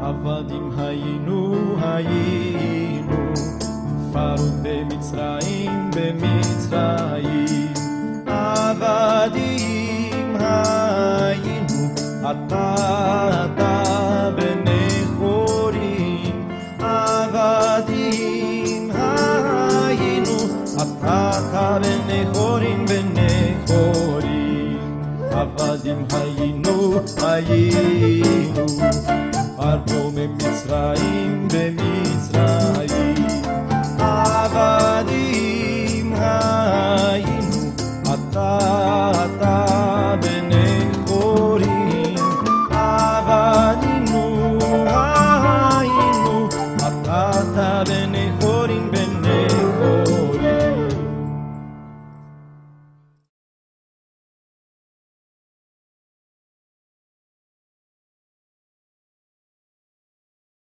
עבדים היינו, היינו, פרעות במצרים, במצרים. עבדים היינו, אתה, אתה בני חורים. עבדים היינו, אתה, אתה בני חורים, בני חורים. עבדים היינו, היינו, ערבו ממצרים במצרים. עבדים היינו, אתה אתה בני חורים. עבדינו היינו, אתה אתה בני חורים.